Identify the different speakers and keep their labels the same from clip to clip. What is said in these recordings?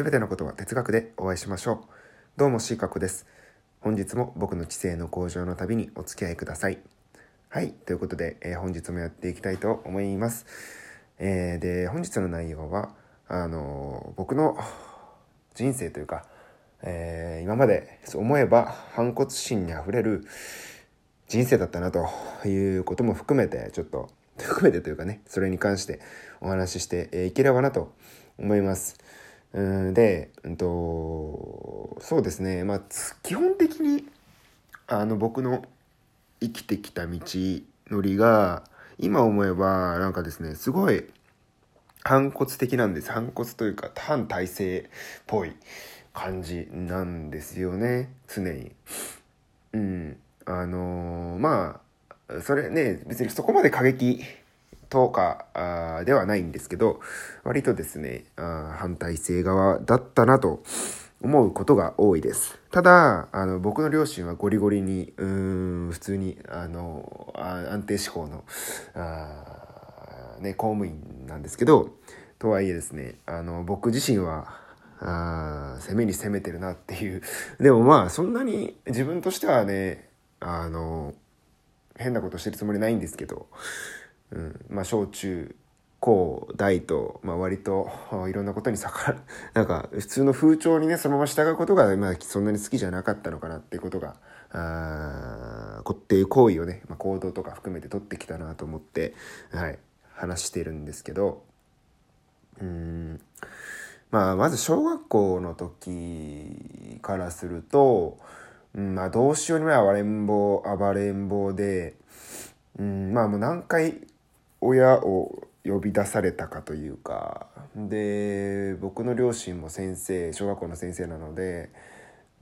Speaker 1: すべてのことは哲学でお会いしましょう。どうも C 角です。本日も僕の知性の向上の旅にお付き合いください。はい、ということで、えー、本日もやっていきたいと思います。えー、で、本日の内容は、あのー、僕の人生というか、えー、今まで思えば反骨心にあふれる人生だったなということも含めて、ちょっと、含めてというかね、それに関してお話ししていければなと思います。うんで、うんと、そうですね、まあ、基本的に、あの、僕の生きてきた道のりが、今思えば、なんかですね、すごい、反骨的なんです。反骨というか、反体制っぽい感じなんですよね、常に。うん。あのー、まあ、それね、別にそこまで過激とかではないんですけど、割とですね、あ反対性側だったなと思うことが多いです。ただ、あの、僕の両親はゴリゴリに、うん、普通に、あの、あ安定志向の、あね、公務員なんですけど、とはいえですね、あの、僕自身は、あ攻めに攻めてるなっていう。でもまあ、そんなに自分としてはね、あの、変なことしてるつもりないんですけど、うん、まあ小中高大と、まあ、割と いろんなことに逆ら なんか普通の風潮にねそのまま従うことが、まあ、そんなに好きじゃなかったのかなっていうことがあこっていう行為をね、まあ、行動とか含めて取ってきたなと思って、はい、話してるんですけど。うん。まあまず小学校の時からすると、うんまあ、どうしようにも暴れん坊暴れん坊で、うん、まあもう何回親を呼び出されたかというか。で僕の両親も先生小学校の先生なので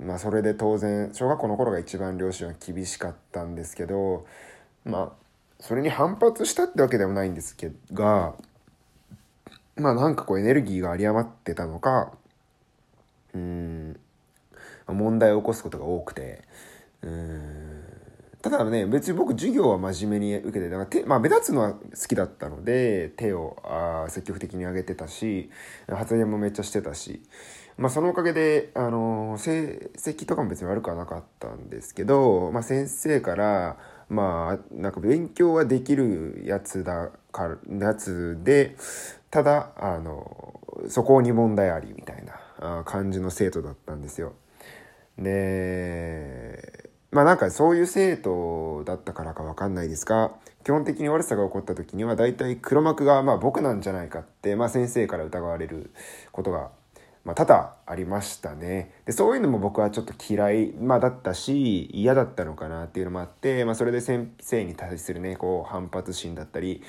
Speaker 1: まあそれで当然小学校の頃が一番両親は厳しかったんですけどまあそれに反発したってわけでもないんですけどまあなんかこうエネルギーが有り余ってたのかうん問題を起こすことが多くてうん。ただね、別に僕授業は真面目に受けて、だか手、まあ目立つのは好きだったので、手をあ積極的に上げてたし、発言もめっちゃしてたし、まあそのおかげで、あの成績とかも別に悪くはなかったんですけど、まあ先生から、まあ、なんか勉強はできるやつだから、やつで、ただ、あの、そこに問題ありみたいな感じの生徒だったんですよ。で、まあなんかそういう生徒だったからかわかんないですが、基本的に悪さが起こった時には大体黒幕がまあ僕なんじゃないかって、まあ先生から疑われることが、まあ多々ありましたね。で、そういうのも僕はちょっと嫌い、まあだったし、嫌だったのかなっていうのもあって、まあそれで先生に対するね、こう反発心だったり、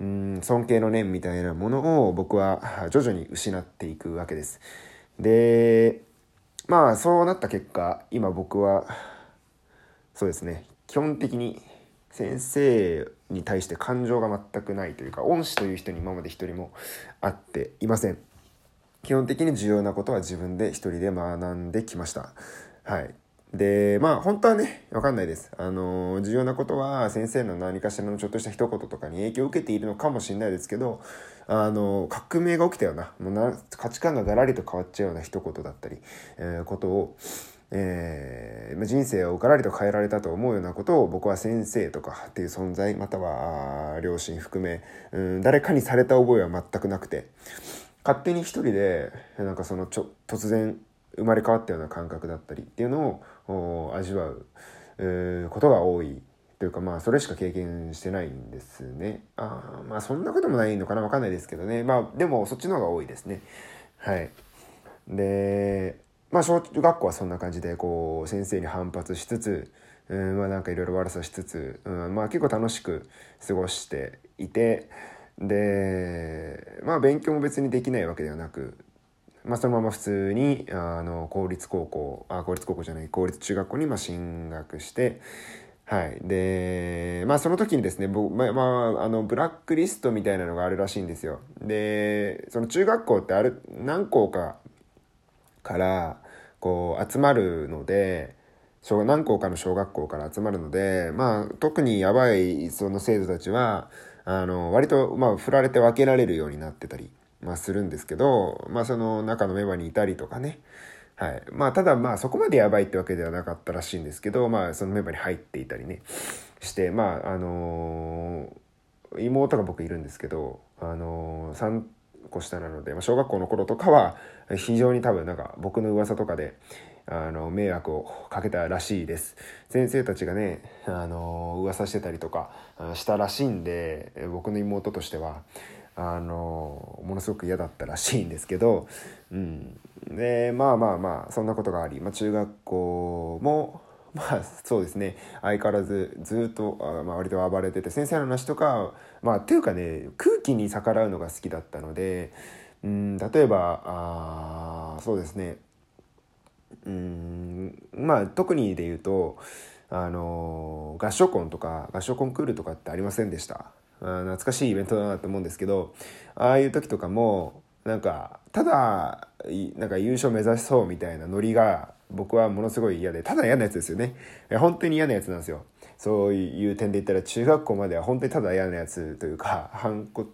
Speaker 1: うん尊敬の念みたいなものを僕は 徐々に失っていくわけです。で、まあそうなった結果、今僕はそうですね。基本的に先生に対して感情が全くないというか恩師という人に今まで一人も会っていません。基本的に重要なことは自分で一人で学んできました。はい。でまあ本当はね分かんないです。あの重要なことは先生の何かしらのちょっとした一言とかに影響を受けているのかもしれないですけどあの革命が起きたようなもう価値観がガラリと変わっちゃうような一言だったり、えー、ことをえー、人生をがらりと変えられたと思うようなことを僕は先生とかっていう存在または両親含め、うん、誰かにされた覚えは全くなくて勝手に一人でなんかそのちょ突然生まれ変わったような感覚だったりっていうのを味わう、えー、ことが多いというかまあそれしか経験してないんですね。あまあそんなこともないのかなわかんないですけどね。まあでもそっちの方が多いですね。はい。でまあ小学校はそんな感じでこう先生に反発しつつ、うん、まあなんかいろいろ悪さしつつ、うん、まあ結構楽しく過ごしていてでまあ勉強も別にできないわけではなくまあ、そのまま普通にあの公立高校あ公立高校じゃない公立中学校にま進学してはい。で、まあその時にですね、僕、まあ、まあ、あの、ブラックリストみたいなのがあるらしいんですよ。で、その中学校ってある、何校かからこう集まるので小何校かの小学校から集まるのでまあ特にやばいその生徒たちはあの割とまあ振られて分けられるようになってたりまあ、するんですけど、まあ、その中のメンバーにいたりとかね、はい。まあ、ただまあ、そこまでやばいってわけではなかったらしいんですけど、まあ、そのメンバーに入っていたりね、して、まあ、あのー、妹が僕いるんですけど、あのー、3個下なので、まあ、小学校の頃とかは、非常に多分なんか僕の噂とかで、あの、迷惑をかけたらしいです。先生たちがね、あの、噂してたりとかしたらしいんで、僕の妹としては、あのものすごく嫌だったらしいんですけど、うん、でまあまあまあそんなことがあり、まあ、中学校もまあそうですね。相変わらずずっとあ、まあ、割と暴れてて先生の話とかまあっていうかね空気に逆らうのが好きだったので、うん、例えばあそうですね。うんまあ特にで言うとあの合唱コンとか合唱コンクールとかってありませんでした。あ懐かしいイベントだなと思うんですけどああいう時とかもなんかただなんか優勝目指しそうみたいなノリが僕はものすごい嫌でただ嫌なやつですよね。本当に嫌なやつなんですよ。そういう点で言ったら中学校までは本当にただ嫌なやつというか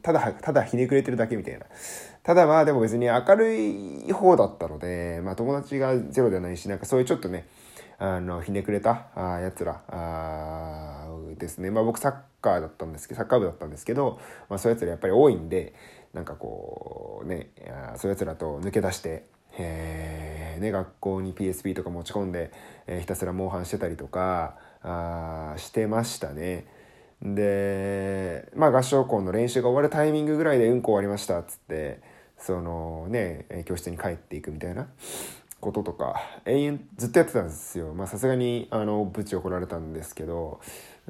Speaker 1: ただただひねくれてるだけみたいな。ただまあでも別に明るい方だったので、まあ、友達がゼロではないしなんかそういうちょっとねあのひねくれたあやつらあですね、まあ、僕サッカーだったんですけどサッカー部だったんですけど、まあ、そういうやつらやっぱり多いんでなんかこうねそういうやつらと抜け出してえーね、学校に PSP とか持ち込んで、えー、ひたすらモンハンしてたりとかあしてましたね。でまあ合唱コンの練習が終わるタイミングぐらいで「うんこ終わりました」っつってそのね教室に帰っていくみたいなこととか永遠ずっとやってたんですよ。まあさすがにあのブチ怒られたんですけど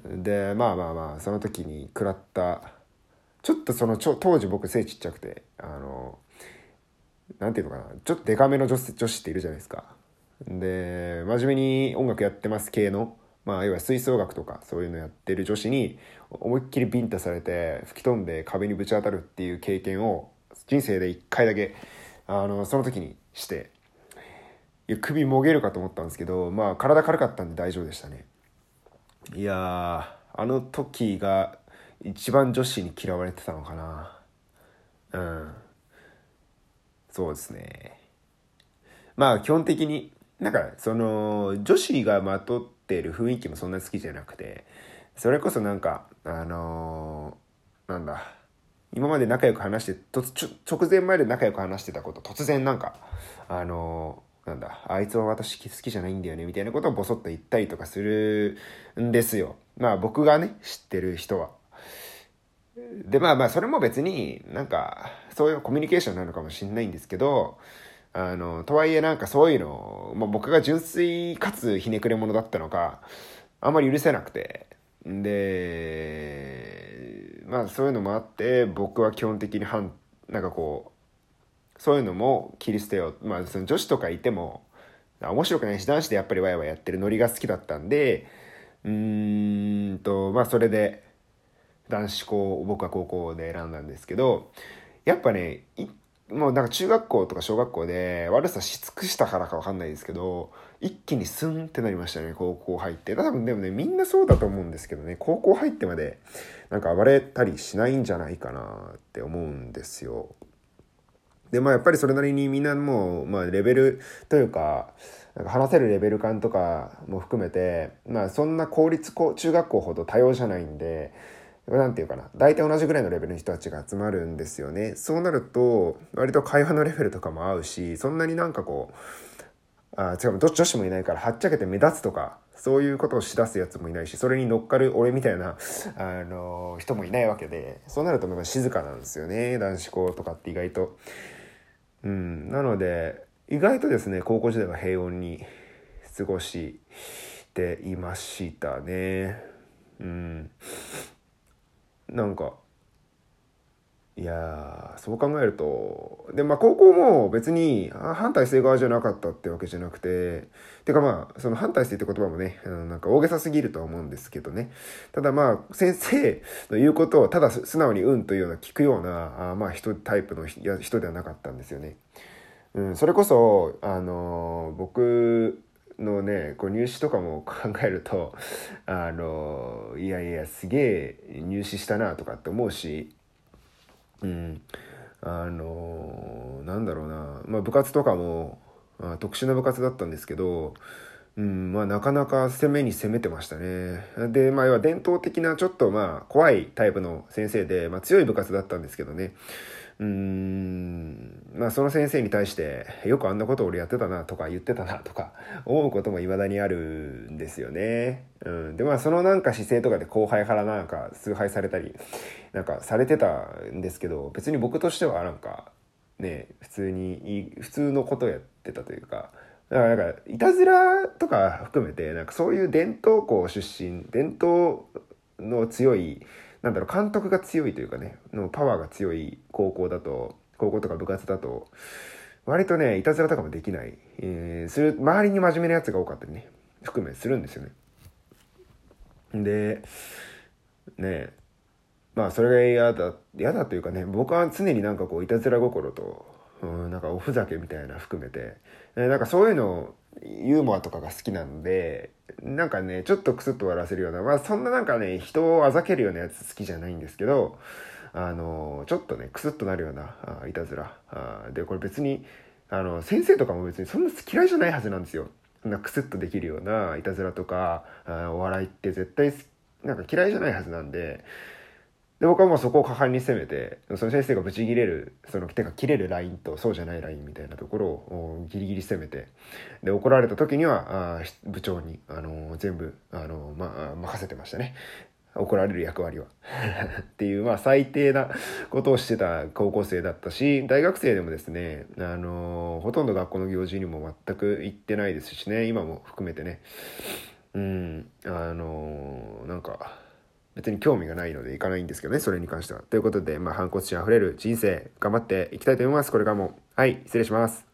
Speaker 1: でまあまあまあその時に食らったちょっとそのちょ当時僕背ちっちゃくてあのなんていうのかなちょっとデカめの女女子っているじゃないですか。で真面目に音楽やってます系のまあ要は吹奏楽とかそういうのやってる女子に思いっきりビンタされて吹き飛んで壁にぶち当たるっていう経験を人生で1回だけあのその時にしていや首もげるかと思ったんですけどまあ体軽かったんで大丈夫でしたね。いやあの時が一番女子に嫌われてたのかな。うん。そうですね。まあ基本的になんかその女子がまとってる雰囲気もそんな好きじゃなくてそれこそなんかあのー、なんだ今まで仲良く話してと直前まで仲良く話してたこと突然なんかあのー、なんだあいつは私好きじゃないんだよねみたいなことをボソッと言ったりとかするんですよまあ僕がね知ってる人は。でまあまあそれも別になんかそういうコミュニケーションなのかもしんないんですけどあのとはいえなんかそういうの、まあ、僕が純粋かつひねくれ者だったのかあんまり許せなくてでまあそういうのもあって僕は基本的に反なんかこうそういうのも切り捨てよう。まあその女子とかいても面白くないし男子でやっぱりワイワイやってるノリが好きだったんでうーんとまあそれで男子校を僕は高校で選んだんですけどやっぱねもうなんか中学校とか小学校で悪さし尽くしたからか分かんないですけど一気にスンってなりましたね高校入って。多分でもねみんなそうだと思うんですけどね高校入ってまでなんか暴れたりしないんじゃないかなって思うんですよ。でまあやっぱりそれなりにみんなもう、まあ、レベルというかなんか話せるレベル感とかも含めてまあそんな公立中学校ほど多様じゃないんで何て言うかな大体同じぐらいのレベルの人たちが集まるんですよねそうなると割と会話のレベルとかも合うしそんなになんかこうあ違う女子もいないからはっちゃけて目立つとかそういうことをしだすやつもいないしそれに乗っかる俺みたいな、あの人もいないわけでそうなると静かなんですよね男子校とかって意外と。うん、なので意外とですね高校時代は平穏に過ごしていましたね。うんなんかいやそう考えるとでまあ高校も別に反体制側じゃなかったってわけじゃなくててかまあその反体制って言葉もねなんか大げさすぎるとは思うんですけどねただまあ先生の言うことをただ素直に「うん」というような聞くようなあまあ人タイプの人ではなかったんですよね。うん、それこそあの僕のねこう入試とかも考えるとあのいやいやすげえ入試したなとかって思うし、うん、あのー、なんだろうな、まあ、部活とかも、まあ、特殊な部活だったんですけど、うんまあ、なかなか攻めに攻めてましたね。で、まあ、要は伝統的なちょっとまあ怖いタイプの先生で、まあ、強い部活だったんですけどね。うーんまあその先生に対してよくあんなこと俺やってたなとか言ってたなとか思うことも未だにあるんですよね。うん、でまあそのなんか姿勢とかで後輩からなんか崇拝されたりなんかされてたんですけど別に僕としてはなんかね普通に普通のことやってたというか。だからなんかいたずらとか含めてなんかそういう伝統校出身伝統の強いなんだろう、監督が強いというかね、のパワーが強い高校だと、高校とか部活だと、割とね、いたずらとかもできない。えー、する、周りに真面目なやつが多かったりね、含めするんですよね。で、ねまあそれが嫌だ、嫌だというかね、僕は常になんかこう、いたずら心と、うん、なんかおふざけみたいな含めて、えなんかそういうのユーモアとかが好きなので、なんかね、ちょっとクスッと笑わせるような、まあそんななんかね、人をあざけるようなやつ好きじゃないんですけど、あの、ちょっとね、クスッとなるような、あいたずらあ。で、これ別に、あの、先生とかも別にそんな嫌いじゃないはずなんですよ。なクスッとできるようないたずらとか、あお笑いって絶対なんか嫌いじゃないはずなんで、で僕はもうそこを果敢に攻めてその先生がブチギレるその手が切れるラインとそうじゃないラインみたいなところをギリギリ攻めてで怒られた時にはあ部長に、あのー、全部、あのー、まあ、任せてましたね。怒られる役割は。っていうまあ最低なことをしてた高校生だったし大学生でもですね、あのー、ほとんど学校の行事にも全く行ってないですしね。今も含めてね。うんあのなんか別に興味がないので行かないんですけどね、それに関しては。ということで、まあ、反骨心あふれる人生、頑張っていきたいと思います。これからも。はい、失礼します。